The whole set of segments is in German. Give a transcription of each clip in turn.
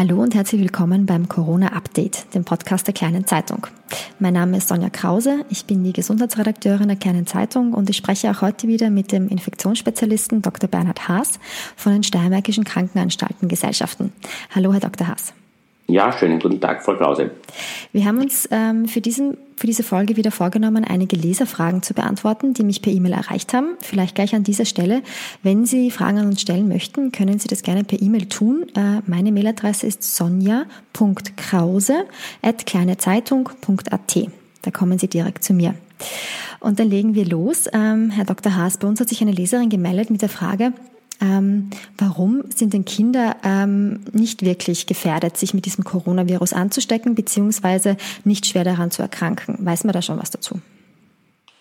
Hallo und herzlich willkommen beim Corona Update, dem Podcast der Kleinen Zeitung. Mein Name ist Sonja Krause, ich bin die Gesundheitsredakteurin der Kleinen Zeitung und ich spreche auch heute wieder mit dem Infektionsspezialisten Dr. Bernhard Haas von den Steiermärkischen Krankenanstaltengesellschaften. Hallo, Herr Dr. Haas. Ja, schönen guten Tag, Frau Krause. Wir haben uns ähm, für, diesen, für diese Folge wieder vorgenommen, einige Leserfragen zu beantworten, die mich per E-Mail erreicht haben. Vielleicht gleich an dieser Stelle. Wenn Sie Fragen an uns stellen möchten, können Sie das gerne per E-Mail tun. Äh, meine Mailadresse ist sonja.krause.kleinezeitung.at. Da kommen Sie direkt zu mir. Und dann legen wir los. Ähm, Herr Dr. Haas, bei uns hat sich eine Leserin gemeldet mit der Frage, ähm, warum sind denn Kinder ähm, nicht wirklich gefährdet, sich mit diesem Coronavirus anzustecken, beziehungsweise nicht schwer daran zu erkranken? Weiß man da schon was dazu?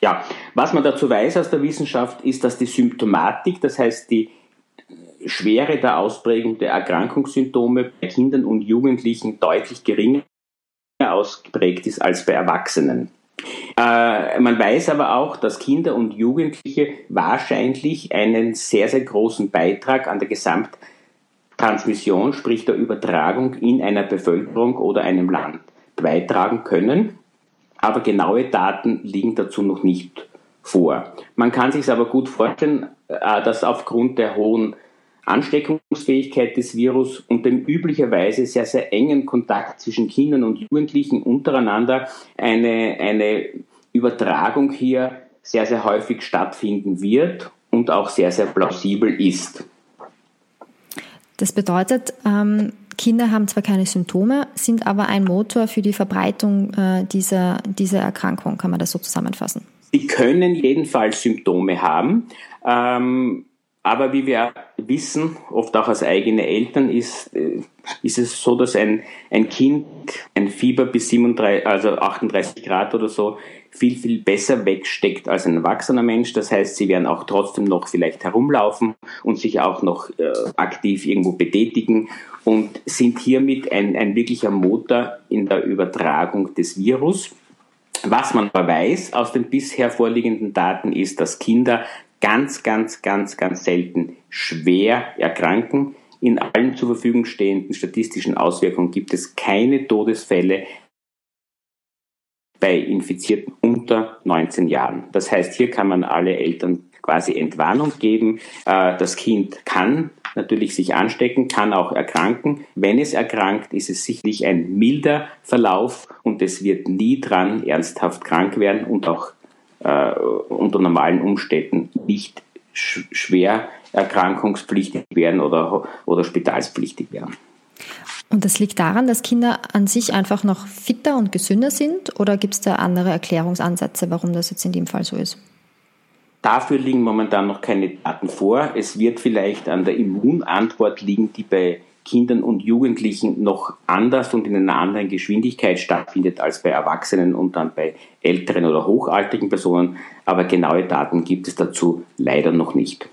Ja, was man dazu weiß aus der Wissenschaft ist, dass die Symptomatik, das heißt die Schwere der Ausprägung der Erkrankungssymptome bei Kindern und Jugendlichen deutlich geringer ausgeprägt ist als bei Erwachsenen. Äh, man weiß aber auch, dass Kinder und Jugendliche wahrscheinlich einen sehr, sehr großen Beitrag an der Gesamttransmission, sprich der Übertragung in einer Bevölkerung oder einem Land beitragen können. Aber genaue Daten liegen dazu noch nicht vor. Man kann sich aber gut vorstellen, äh, dass aufgrund der hohen Ansteckungsfähigkeit des Virus und dem üblicherweise sehr, sehr engen Kontakt zwischen Kindern und Jugendlichen untereinander eine, eine Übertragung hier sehr, sehr häufig stattfinden wird und auch sehr, sehr plausibel ist. Das bedeutet, ähm, Kinder haben zwar keine Symptome, sind aber ein Motor für die Verbreitung äh, dieser, dieser Erkrankung, kann man das so zusammenfassen? Sie können jedenfalls Symptome haben. Ähm, aber wie wir wissen, oft auch als eigene Eltern, ist, äh, ist es so, dass ein, ein Kind ein Fieber bis 37, also 38 Grad oder so viel, viel besser wegsteckt als ein erwachsener Mensch. Das heißt, sie werden auch trotzdem noch vielleicht herumlaufen und sich auch noch äh, aktiv irgendwo betätigen und sind hiermit ein, ein wirklicher Motor in der Übertragung des Virus. Was man aber weiß aus den bisher vorliegenden Daten ist, dass Kinder ganz, ganz, ganz, ganz selten schwer erkranken. In allen zur Verfügung stehenden statistischen Auswirkungen gibt es keine Todesfälle bei Infizierten unter 19 Jahren. Das heißt, hier kann man alle Eltern quasi Entwarnung geben. Äh, das Kind kann natürlich sich anstecken, kann auch erkranken. Wenn es erkrankt, ist es sicherlich ein milder Verlauf und es wird nie dran ernsthaft krank werden und auch äh, unter normalen Umständen nicht sch schwer erkrankungspflichtig werden oder, oder spitalspflichtig werden. Und das liegt daran, dass Kinder an sich einfach noch fitter und gesünder sind oder gibt es da andere Erklärungsansätze, warum das jetzt in dem Fall so ist? Dafür liegen momentan noch keine Daten vor. Es wird vielleicht an der Immunantwort liegen, die bei Kindern und Jugendlichen noch anders und in einer anderen Geschwindigkeit stattfindet als bei Erwachsenen und dann bei älteren oder hochaltrigen Personen. Aber genaue Daten gibt es dazu leider noch nicht.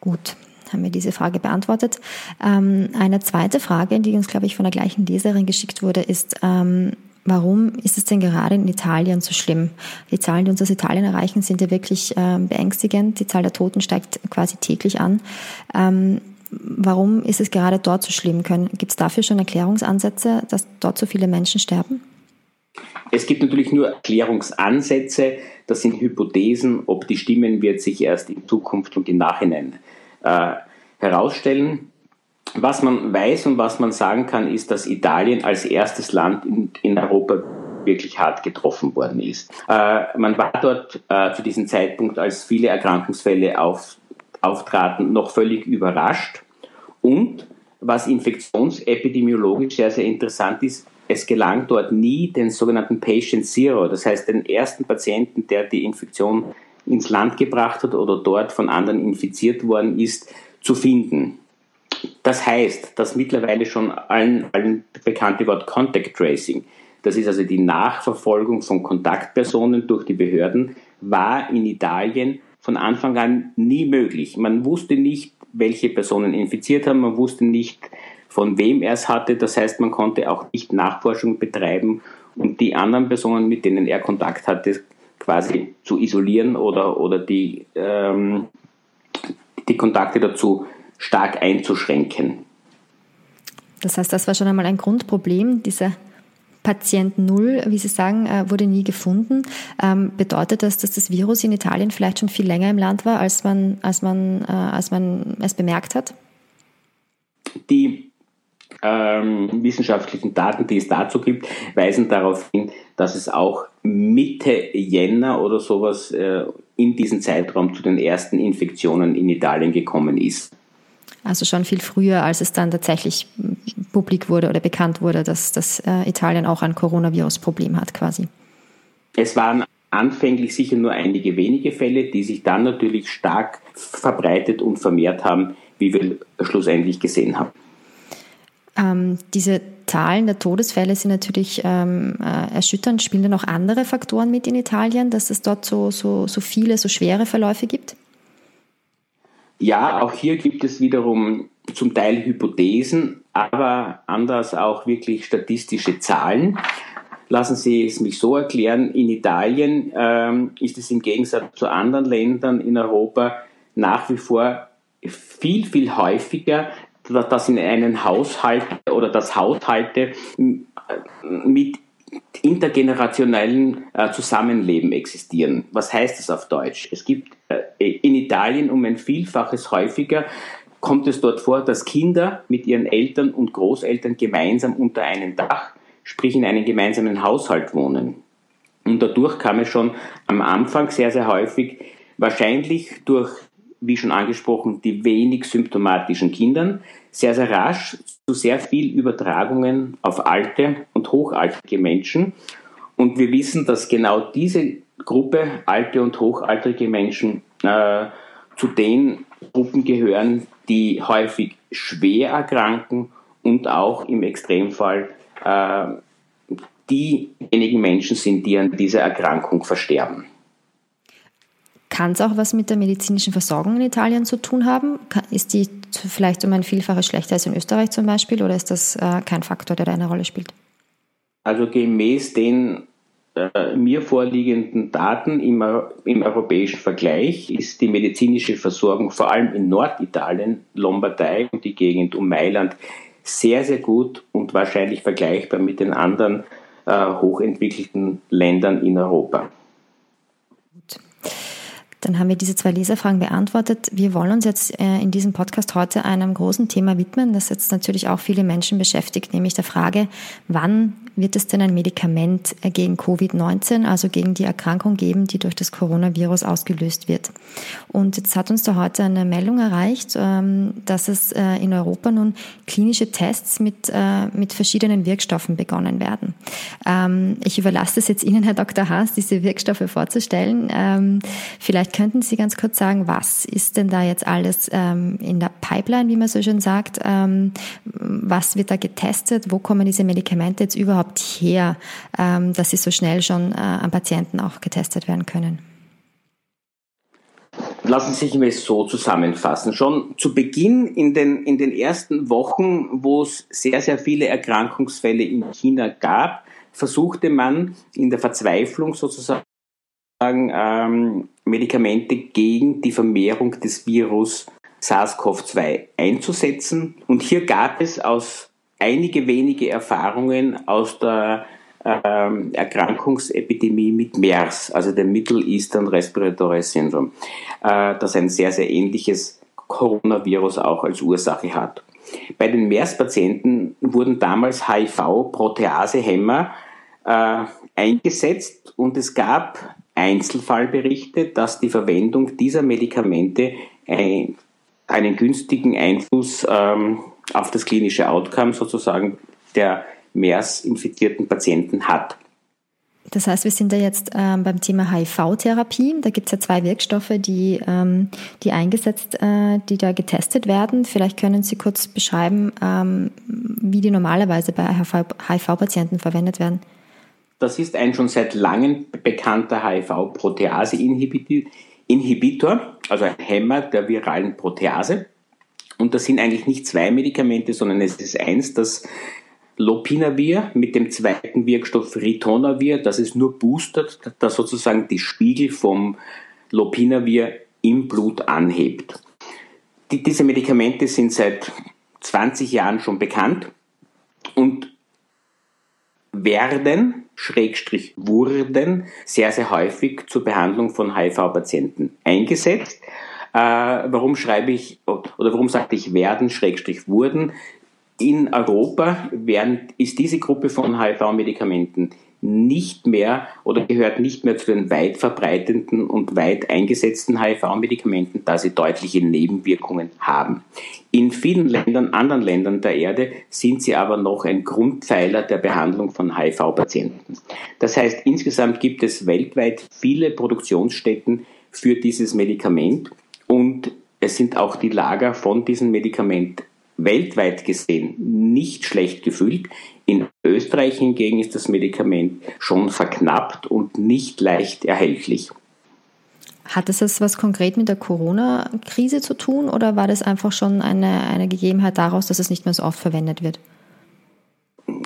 Gut, haben wir diese Frage beantwortet. Ähm, eine zweite Frage, die uns, glaube ich, von der gleichen Leserin geschickt wurde, ist, ähm, warum ist es denn gerade in Italien so schlimm? Die Zahlen, die uns aus Italien erreichen, sind ja wirklich ähm, beängstigend. Die Zahl der Toten steigt quasi täglich an. Warum ist es gerade dort so schlimm? Gibt es dafür schon Erklärungsansätze, dass dort so viele Menschen sterben? Es gibt natürlich nur Erklärungsansätze, das sind Hypothesen, ob die stimmen, wird sich erst in Zukunft und im Nachhinein äh, herausstellen. Was man weiß und was man sagen kann, ist, dass Italien als erstes Land in, in Europa wirklich hart getroffen worden ist. Äh, man war dort äh, zu diesem Zeitpunkt, als viele Erkrankungsfälle auf, auftraten, noch völlig überrascht. Und was infektionsepidemiologisch sehr, sehr interessant ist, es gelang dort nie den sogenannten Patient Zero, das heißt den ersten Patienten, der die Infektion ins Land gebracht hat oder dort von anderen infiziert worden ist, zu finden. Das heißt, dass mittlerweile schon allen, allen bekannte Wort Contact Tracing, das ist also die Nachverfolgung von Kontaktpersonen durch die Behörden, war in Italien von Anfang an nie möglich. Man wusste nicht, welche Personen infiziert haben, man wusste nicht, von wem er es hatte. Das heißt, man konnte auch nicht Nachforschung betreiben und die anderen Personen, mit denen er Kontakt hatte, quasi zu isolieren oder, oder die, ähm, die Kontakte dazu stark einzuschränken. Das heißt, das war schon einmal ein Grundproblem. Dieser Patient Null, wie Sie sagen, äh, wurde nie gefunden. Ähm, bedeutet das, dass das Virus in Italien vielleicht schon viel länger im Land war, als man, als man, äh, als man es bemerkt hat? Die ähm, wissenschaftlichen Daten, die es dazu gibt, weisen darauf hin, dass es auch Mitte Jänner oder sowas äh, in diesem Zeitraum zu den ersten Infektionen in Italien gekommen ist. Also schon viel früher, als es dann tatsächlich publik wurde oder bekannt wurde, dass, dass äh, Italien auch ein Coronavirus-Problem hat quasi. Es waren anfänglich sicher nur einige wenige Fälle, die sich dann natürlich stark verbreitet und vermehrt haben, wie wir schlussendlich gesehen haben. Ähm, diese Zahlen der Todesfälle sind natürlich ähm, äh, erschütternd. Spielen da noch andere Faktoren mit in Italien, dass es dort so, so, so viele, so schwere Verläufe gibt? Ja, auch hier gibt es wiederum zum Teil Hypothesen, aber anders auch wirklich statistische Zahlen. Lassen Sie es mich so erklären, in Italien ähm, ist es im Gegensatz zu anderen Ländern in Europa nach wie vor viel, viel häufiger, dass in einem Haushalt oder dass Haushalte mit intergenerationellen äh, Zusammenleben existieren. Was heißt das auf Deutsch? Es gibt äh, in Italien um ein Vielfaches häufiger kommt es dort vor, dass Kinder mit ihren Eltern und Großeltern gemeinsam unter einem Dach, sprich in einem gemeinsamen Haushalt wohnen. Und dadurch kam es schon am Anfang sehr, sehr häufig, wahrscheinlich durch, wie schon angesprochen, die wenig symptomatischen Kindern, sehr, sehr rasch zu sehr viel Übertragungen auf alte und hochaltrige Menschen. Und wir wissen, dass genau diese Gruppe, alte und hochaltrige Menschen, äh, zu den Gruppen gehören, die häufig schwer erkranken und auch im Extremfall äh, diejenigen Menschen sind, die an dieser Erkrankung versterben. Kann es auch was mit der medizinischen Versorgung in Italien zu tun haben? Ist die vielleicht um ein Vielfaches schlechter als in Österreich zum Beispiel oder ist das äh, kein Faktor, der da eine Rolle spielt? Also gemäß den äh, mir vorliegenden Daten im, im europäischen Vergleich ist die medizinische Versorgung vor allem in Norditalien, Lombardei und die Gegend um Mailand sehr, sehr gut und wahrscheinlich vergleichbar mit den anderen äh, hochentwickelten Ländern in Europa. Dann haben wir diese zwei Leserfragen beantwortet. Wir wollen uns jetzt äh, in diesem Podcast heute einem großen Thema widmen, das jetzt natürlich auch viele Menschen beschäftigt, nämlich der Frage, wann wird es denn ein Medikament äh, gegen Covid-19, also gegen die Erkrankung geben, die durch das Coronavirus ausgelöst wird. Und jetzt hat uns da heute eine Meldung erreicht, ähm, dass es äh, in Europa nun klinische Tests mit, mit verschiedenen Wirkstoffen begonnen werden. Ähm, ich überlasse es jetzt Ihnen, Herr Dr. Haas, diese Wirkstoffe vorzustellen. Ähm, vielleicht könnten Sie ganz kurz sagen, was ist denn da jetzt alles in der Pipeline, wie man so schön sagt? Was wird da getestet? Wo kommen diese Medikamente jetzt überhaupt her, ähm, dass sie so schnell schon äh, an Patienten auch getestet werden können? Lassen Sie mir so zusammenfassen. Schon zu Beginn in den, in den ersten Wochen, wo es sehr, sehr viele Erkrankungsfälle in China gab, versuchte man in der Verzweiflung sozusagen ähm, Medikamente gegen die Vermehrung des Virus SARS-CoV-2 einzusetzen. Und hier gab es aus einige wenige Erfahrungen aus der ähm, Erkrankungsepidemie mit MERS, also dem Middle Eastern Respiratory Syndrome, äh, das ein sehr, sehr ähnliches Coronavirus auch als Ursache hat. Bei den MERS-Patienten wurden damals HIV-Proteasehämmer äh, eingesetzt und es gab Einzelfallberichte, dass die Verwendung dieser Medikamente ein, einen günstigen Einfluss ähm, auf das klinische Outcome sozusagen der MERS-infizierten Patienten hat. Das heißt, wir sind da jetzt ähm, beim Thema HIV-Therapie. Da gibt es ja zwei Wirkstoffe, die, ähm, die eingesetzt, äh, die da getestet werden. Vielleicht können Sie kurz beschreiben, ähm, wie die normalerweise bei HIV-Patienten verwendet werden. Das ist ein schon seit langem bekannter HIV-Protease-Inhibitor, also ein Hämmer der viralen Protease. Und das sind eigentlich nicht zwei Medikamente, sondern es ist eins, das Lopinavir mit dem zweiten Wirkstoff Ritonavir, das es nur boostert, das sozusagen die Spiegel vom Lopinavir im Blut anhebt. die, diese Medikamente sind seit 20 Jahren schon bekannt und werden, Schrägstrich wurden, sehr, sehr häufig zur Behandlung von HIV-Patienten eingesetzt. Äh, warum schreibe ich, oder warum sagte ich werden, Schrägstrich wurden? In Europa werden, ist diese Gruppe von HIV-Medikamenten nicht mehr oder gehört nicht mehr zu den weit verbreitenden und weit eingesetzten HIV-Medikamenten, da sie deutliche Nebenwirkungen haben. In vielen Ländern, anderen Ländern der Erde sind sie aber noch ein Grundpfeiler der Behandlung von HIV-Patienten. Das heißt, insgesamt gibt es weltweit viele Produktionsstätten für dieses Medikament und es sind auch die Lager von diesem Medikament weltweit gesehen nicht schlecht gefüllt. In Österreich hingegen ist das Medikament schon verknappt und nicht leicht erhältlich. Hat es das was konkret mit der Corona-Krise zu tun oder war das einfach schon eine, eine Gegebenheit daraus, dass es nicht mehr so oft verwendet wird?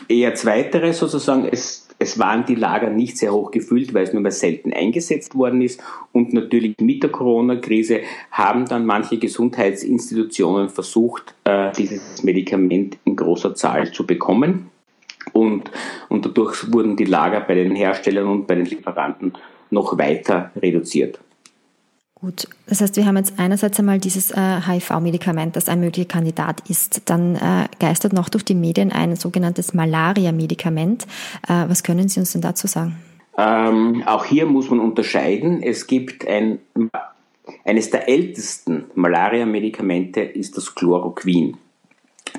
Eher zweiteres sozusagen. Es es waren die Lager nicht sehr hoch gefüllt, weil es nur mehr selten eingesetzt worden ist. Und natürlich mit der Corona-Krise haben dann manche Gesundheitsinstitutionen versucht, äh, dieses Medikament in großer Zahl zu bekommen. Und, und dadurch wurden die Lager bei den Herstellern und bei den Lieferanten noch weiter reduziert. Gut, das heißt, wir haben jetzt einerseits einmal dieses äh, HIV-Medikament, das ein möglicher Kandidat ist. Dann äh, geistert noch durch die Medien ein sogenanntes Malaria-Medikament. Äh, was können Sie uns denn dazu sagen? Ähm, auch hier muss man unterscheiden. Es gibt ein, eines der ältesten Malaria-Medikamente ist das Chloroquin.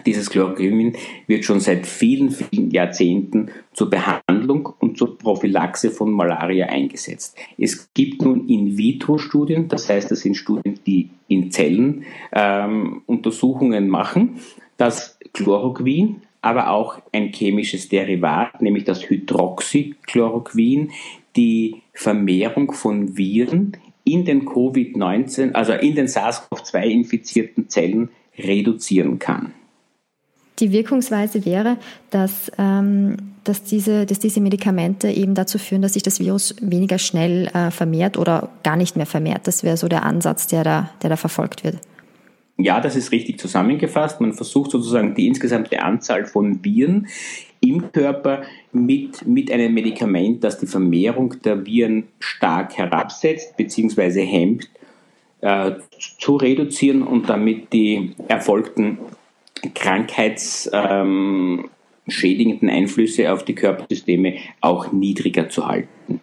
Dieses Chloroquin wird schon seit vielen, vielen Jahrzehnten zur Behandlung und zur Prophylaxe von Malaria eingesetzt. Es gibt nun In-vitro-Studien, das heißt, das sind Studien, die in Zellen ähm, Untersuchungen machen, dass Chloroquin, aber auch ein chemisches Derivat, nämlich das Hydroxychloroquin, die Vermehrung von Viren in den Covid-19, also in den SARS-CoV-2 infizierten Zellen reduzieren kann. Die Wirkungsweise wäre, dass, ähm, dass, diese, dass diese Medikamente eben dazu führen, dass sich das Virus weniger schnell äh, vermehrt oder gar nicht mehr vermehrt. Das wäre so der Ansatz, der da, der da verfolgt wird. Ja, das ist richtig zusammengefasst. Man versucht sozusagen die insgesamte Anzahl von Viren im Körper mit, mit einem Medikament, das die Vermehrung der Viren stark herabsetzt bzw. hemmt, äh, zu reduzieren und damit die erfolgten krankheitsschädigenden ähm, Einflüsse auf die Körpersysteme auch niedriger zu halten.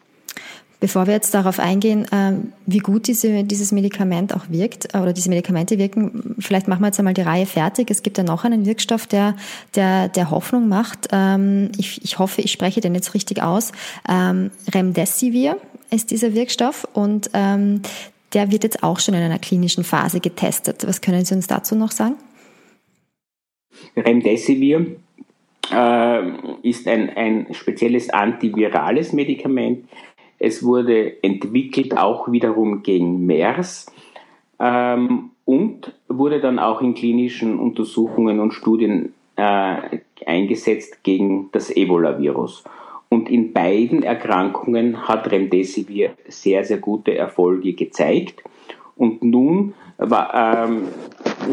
Bevor wir jetzt darauf eingehen, ähm, wie gut diese, dieses Medikament auch wirkt äh, oder diese Medikamente wirken, vielleicht machen wir jetzt einmal die Reihe fertig. Es gibt ja noch einen Wirkstoff, der, der, der Hoffnung macht. Ähm, ich, ich hoffe, ich spreche den jetzt richtig aus. Remdesivir ist dieser Wirkstoff und der wird jetzt auch schon in einer klinischen Phase getestet. Was können Sie uns dazu noch sagen? Remdesivir äh, ist ein, ein spezielles antivirales Medikament. Es wurde entwickelt auch wiederum gegen MERS ähm, und wurde dann auch in klinischen Untersuchungen und Studien äh, eingesetzt gegen das Ebola-Virus. Und in beiden Erkrankungen hat Remdesivir sehr, sehr gute Erfolge gezeigt. Und nun war, ähm,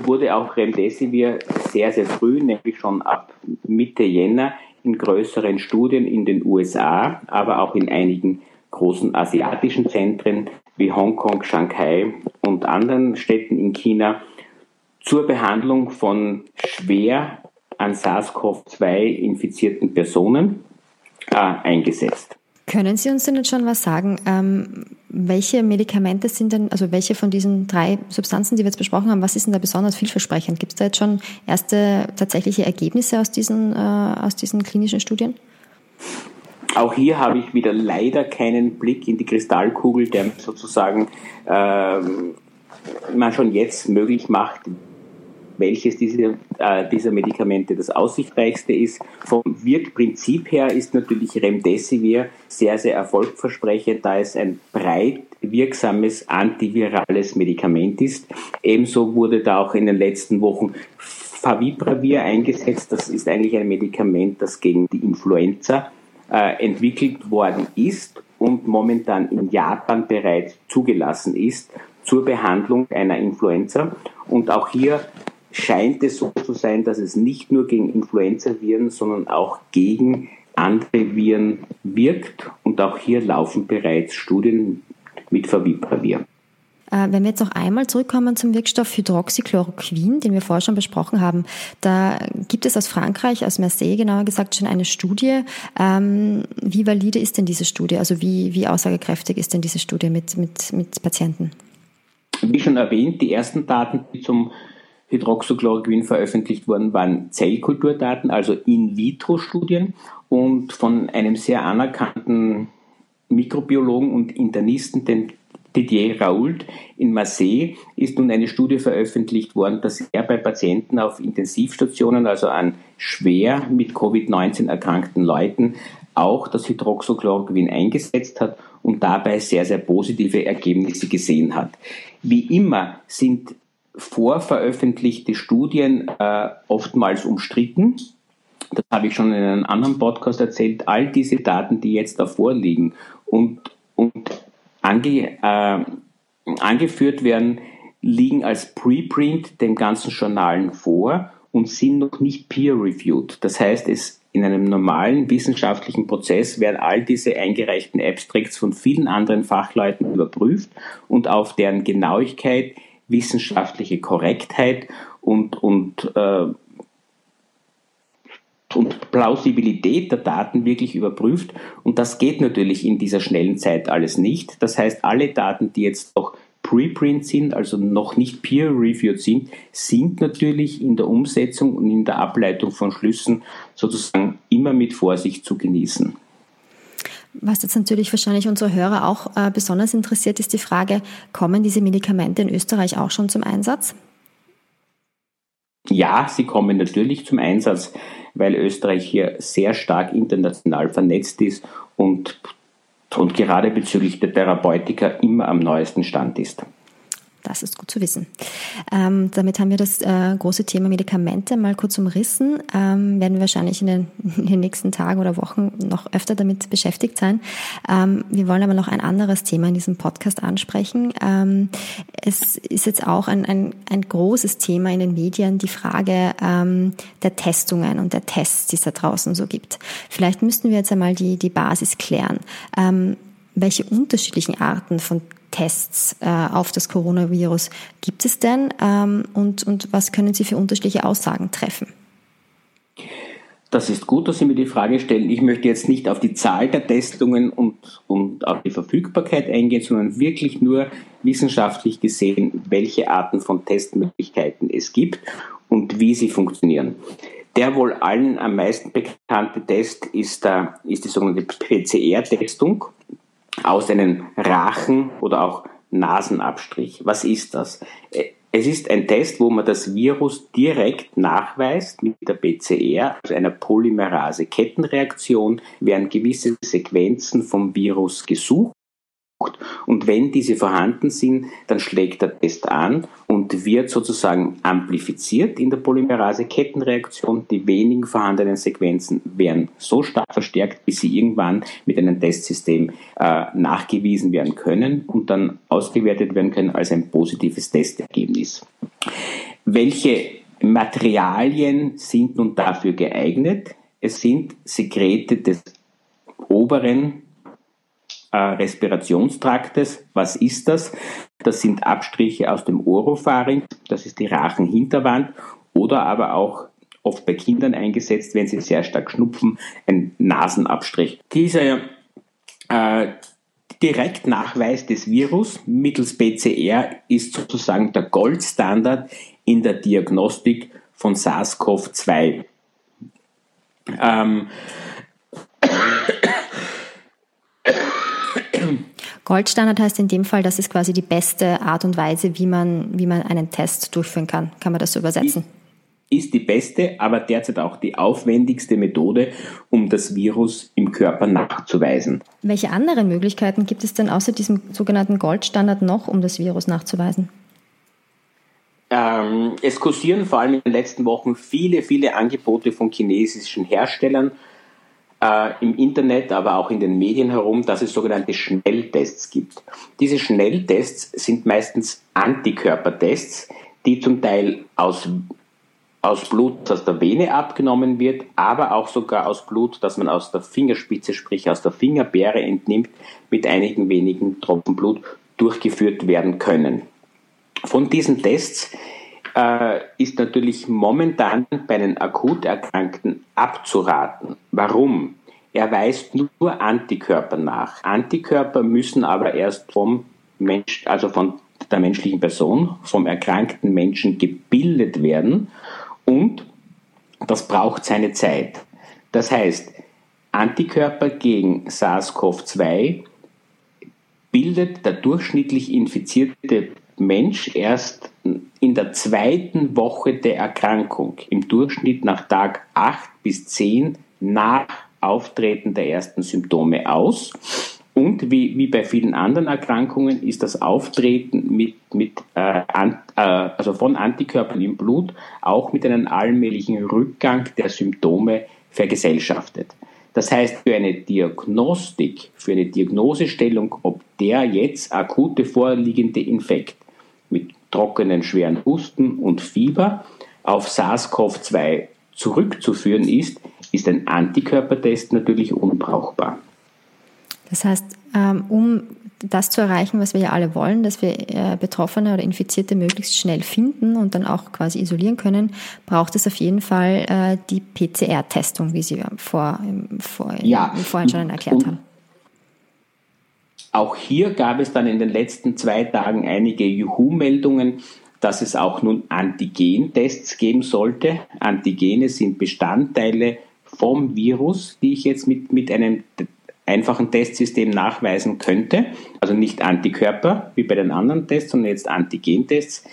wurde auch Remdesivir sehr, sehr früh, nämlich schon ab Mitte Jänner, in größeren Studien in den USA, aber auch in einigen großen asiatischen Zentren wie Hongkong, Shanghai und anderen Städten in China zur Behandlung von schwer an SARS-CoV-2 infizierten Personen äh, eingesetzt. Können Sie uns denn jetzt schon was sagen? Ähm, welche Medikamente sind denn, also welche von diesen drei Substanzen, die wir jetzt besprochen haben, was ist denn da besonders vielversprechend? Gibt es da jetzt schon erste tatsächliche Ergebnisse aus diesen, äh, aus diesen klinischen Studien? Auch hier habe ich wieder leider keinen Blick in die Kristallkugel, der sozusagen ähm, man schon jetzt möglich macht, welches diese, äh, dieser Medikamente das aussichtsreichste ist. Vom Wirkprinzip her ist natürlich Remdesivir sehr, sehr erfolgversprechend, da es ein breit wirksames antivirales Medikament ist. Ebenso wurde da auch in den letzten Wochen Favipravir eingesetzt. Das ist eigentlich ein Medikament, das gegen die Influenza äh, entwickelt worden ist und momentan in Japan bereits zugelassen ist zur Behandlung einer Influenza. Und auch hier scheint es so zu sein, dass es nicht nur gegen Influenza-Viren, sondern auch gegen andere Viren wirkt. Und auch hier laufen bereits Studien mit Favipiravir. Äh, wenn wir jetzt noch einmal zurückkommen zum Wirkstoff Hydroxychloroquin, den wir vorher schon besprochen haben, da gibt es aus Frankreich, aus Marseille genauer gesagt, schon eine Studie. Ähm, wie valide ist denn diese Studie? Also wie, wie aussagekräftig ist denn diese Studie mit, mit, mit Patienten? Wie schon erwähnt, die ersten Daten, die zum Hydroxychloroquin veröffentlicht wurden, waren Zellkulturdaten, also In-vitro-Studien und von einem sehr anerkannten Mikrobiologen und Internisten, den Didier Raoult in Marseille ist nun eine Studie veröffentlicht worden, dass er bei Patienten auf Intensivstationen, also an schwer mit Covid-19 erkrankten Leuten, auch das Hydroxychloroquin eingesetzt hat und dabei sehr, sehr positive Ergebnisse gesehen hat. Wie immer sind vorveröffentlichte Studien äh, oftmals umstritten. Das habe ich schon in einem anderen Podcast erzählt. All diese Daten, die jetzt da vorliegen und, und ange, äh, angeführt werden, liegen als Preprint den ganzen Journalen vor und sind noch nicht peer-reviewed. Das heißt, es in einem normalen wissenschaftlichen Prozess werden all diese eingereichten Abstracts von vielen anderen Fachleuten überprüft und auf deren Genauigkeit, wissenschaftliche Korrektheit und, und äh, und Plausibilität der Daten wirklich überprüft. Und das geht natürlich in dieser schnellen Zeit alles nicht. Das heißt, alle Daten, die jetzt noch Preprint sind, also noch nicht peer-reviewed sind, sind natürlich in der Umsetzung und in der Ableitung von Schlüssen sozusagen immer mit Vorsicht zu genießen. Was jetzt natürlich wahrscheinlich unsere Hörer auch äh, besonders interessiert, ist die Frage, kommen diese Medikamente in Österreich auch schon zum Einsatz? Ja, sie kommen natürlich zum Einsatz, weil Österreich hier sehr stark international vernetzt ist und, und gerade bezüglich der Therapeutika immer am neuesten Stand ist. Das ist gut zu wissen. Ähm, damit haben wir das äh, große Thema Medikamente mal kurz umrissen. Ähm, werden wir wahrscheinlich in den, in den, nächsten Tagen oder Wochen noch öfter damit beschäftigt sein. Ähm, wir wollen aber noch ein anderes Thema in diesem Podcast ansprechen. Ähm, es ist jetzt auch ein, ein, ein großes Thema in den Medien, die Frage ähm, der Testungen und der Tests, die es da draußen so gibt. Vielleicht müssten wir jetzt einmal die, die Basis klären. Ähm, welche unterschiedlichen Arten von Tests äh, auf das Coronavirus gibt es denn ähm, und, und was können Sie für unterschiedliche Aussagen treffen? Das ist gut, dass Sie mir die Frage stellen. Ich möchte jetzt nicht auf die Zahl der Testungen und, und auf die Verfügbarkeit eingehen, sondern wirklich nur wissenschaftlich gesehen, welche Arten von Testmöglichkeiten es gibt und wie sie funktionieren. Der wohl allen am meisten bekannte Test ist, der, ist die sogenannte PCR-Testung aus einem Rachen- oder auch Nasenabstrich. Was ist das? Es ist ein Test, wo man das Virus direkt nachweist mit der PCR, also einer Polymerase-Kettenreaktion, werden gewisse Sequenzen vom Virus gesucht und wenn diese vorhanden sind, dann schlägt der Test an und wird sozusagen amplifiziert in der Polymerase-Kettenreaktion. Die wenigen vorhandenen Sequenzen werden so stark verstärkt, bis sie irgendwann mit einem Testsystem äh, nachgewiesen werden können und dann ausgewertet werden können als ein positives Testergebnis. Welche Materialien sind nun dafür geeignet? Es sind Sekrete des oberen äh, Respirationstraktes. Was ist das? Das sind Abstriche aus dem Oropharynx, das ist die Rachenhinterwand oder aber auch oft bei Kindern eingesetzt, wenn sie sehr stark schnupfen, ein Nasenabstrich. Dieser äh, Direktnachweis des Virus mittels PCR ist sozusagen der Goldstandard in der Diagnostik von SARS-CoV-2. Ähm, Goldstandard heißt in dem Fall, das ist quasi die beste Art und Weise, wie man, wie man einen Test durchführen kann. Kann man das so übersetzen? Ist, die beste, aber derzeit auch die aufwendigste Methode, um das Virus im Körper nachzuweisen. Welche anderen Möglichkeiten gibt es denn außer diesem sogenannten Goldstandard noch, um das Virus nachzuweisen? Ähm, es kursieren vor allem in den letzten Wochen viele, viele Angebote von chinesischen Herstellern äh, im Internet, aber auch in den Medien herum, dass es sogenannte Schnelltests gibt. Diese Schnelltests sind meistens Antikörpertests, die zum Teil aus, aus Blut aus der Vene abgenommen wird, aber auch sogar aus Blut, das man aus der Fingerspitze, sprich aus der Fingerbeere entnimmt, mit einigen wenigen Tropfen Blut durchgeführt werden können. Von diesen Tests äh, ist natürlich momentan bei den akut Erkrankten abzuraten. Warum? Er weist nur Antikörper nach. Antikörper müssen aber erst vom Mensch, also von der menschlichen Person, vom erkrankten Menschen gebildet werden und das braucht seine Zeit. Das heißt, Antikörper gegen SARS-CoV-2 bildet der durchschnittlich infizierte Mensch erst in der zweiten Woche der Erkrankung, im Durchschnitt nach Tag 8 bis 10 nach Auftreten der ersten Symptome aus. Und wie, wie bei vielen anderen Erkrankungen ist das Auftreten mit, mit, äh, an, äh, also von Antikörpern im Blut auch mit einem allmählichen Rückgang der Symptome vergesellschaftet. Das heißt, für eine Diagnostik, für eine Diagnosestellung, ob der jetzt akute vorliegende Infekt mit trockenen, schweren Husten und Fieber auf SARS-CoV-2 zurückzuführen ist, ist ein Antikörpertest natürlich unbrauchbar. Das heißt, ähm, um das zu erreichen, was wir ja alle wollen, dass wir äh, Betroffene oder Infizierte möglichst schnell finden und dann auch quasi isolieren können, braucht es auf jeden Fall äh, die PCR-Testung, wie Sie vor, vor, ja. vorhin schon erklärt haben. Auch hier gab es dann in den letzten zwei Tagen einige Juhu-Meldungen, dass es auch nun Antigen-Tests geben sollte. Antigene sind Bestandteile vom Virus, die ich jetzt mit, mit einem einfachen Testsystem nachweisen könnte. Also nicht Antikörper wie bei den anderen Tests, sondern jetzt Antigen-Tests.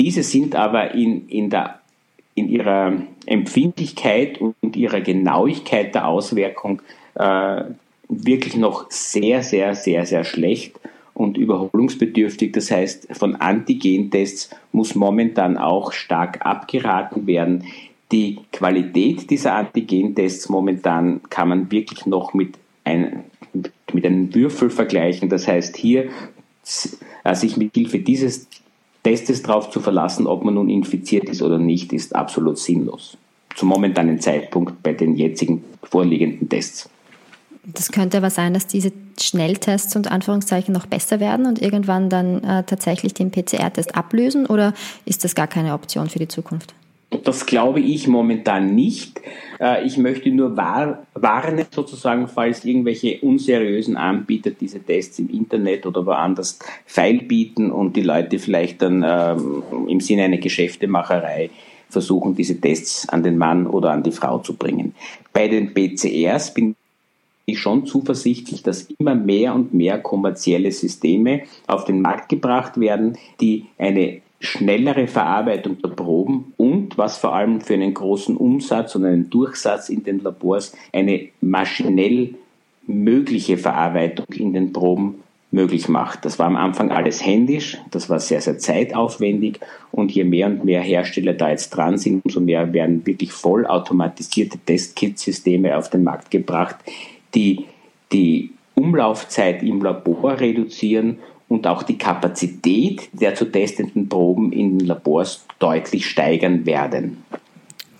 Diese sind aber in, in, der, in ihrer Empfindlichkeit und ihrer Genauigkeit der Auswirkung äh, wirklich noch sehr, sehr, sehr, sehr schlecht und überholungsbedürftig. Das heißt, von Antigentests muss momentan auch stark abgeraten werden. Die Qualität dieser Antigentests momentan kann man wirklich noch mit, ein, mit einem Würfel vergleichen. Das heißt, hier äh, sich mit Hilfe dieses Testes darauf zu verlassen, ob man nun infiziert ist oder nicht, ist absolut sinnlos. Zum momentanen Zeitpunkt bei den jetzigen vorliegenden Tests. Das könnte aber sein, dass diese Schnelltests und Anführungszeichen noch besser werden und irgendwann dann äh, tatsächlich den PCR-Test ablösen oder ist das gar keine Option für die Zukunft? Das glaube ich momentan nicht. Äh, ich möchte nur war, warnen, sozusagen, falls irgendwelche unseriösen Anbieter diese Tests im Internet oder woanders feilbieten und die Leute vielleicht dann ähm, im Sinne einer Geschäftemacherei versuchen, diese Tests an den Mann oder an die Frau zu bringen. Bei den PCRs bin ich schon zuversichtlich, dass immer mehr und mehr kommerzielle Systeme auf den Markt gebracht werden, die eine schnellere Verarbeitung der Proben und, was vor allem für einen großen Umsatz und einen Durchsatz in den Labors, eine maschinell mögliche Verarbeitung in den Proben möglich macht. Das war am Anfang alles händisch, das war sehr, sehr zeitaufwendig und je mehr und mehr Hersteller da jetzt dran sind, umso mehr werden wirklich vollautomatisierte Testkit-Systeme auf den Markt gebracht, die die Umlaufzeit im Labor reduzieren und auch die Kapazität der zu testenden Proben in Labors deutlich steigern werden.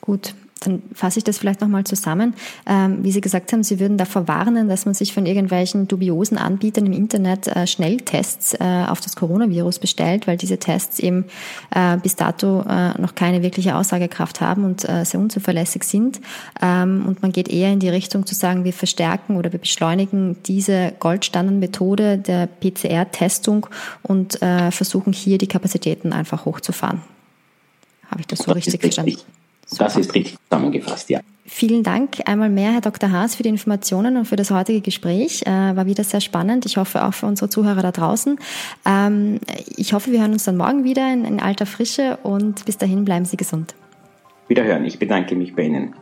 Gut, dann fasse ich das vielleicht nochmal zusammen. Ähm, wie Sie gesagt haben, Sie würden davor warnen, dass man sich von irgendwelchen dubiosen Anbietern im Internet äh, Schnelltests äh, auf das Coronavirus bestellt, weil diese Tests eben äh, bis dato äh, noch keine wirkliche Aussagekraft haben und äh, sehr unzuverlässig sind. Ähm, und man geht eher in die Richtung zu sagen, wir verstärken oder wir beschleunigen diese Goldstandardmethode der PCR-Testung und äh, versuchen hier die Kapazitäten einfach hochzufahren. Habe ich das so das richtig verstanden? Super. Das ist richtig zusammengefasst, ja. Vielen Dank einmal mehr, Herr Dr. Haas, für die Informationen und für das heutige Gespräch. Äh, war wieder sehr spannend. Ich hoffe auch für unsere Zuhörer da draußen. Ähm, ich hoffe, wir hören uns dann morgen wieder in, in alter Frische und bis dahin bleiben Sie gesund. Wiederhören. Ich bedanke mich bei Ihnen.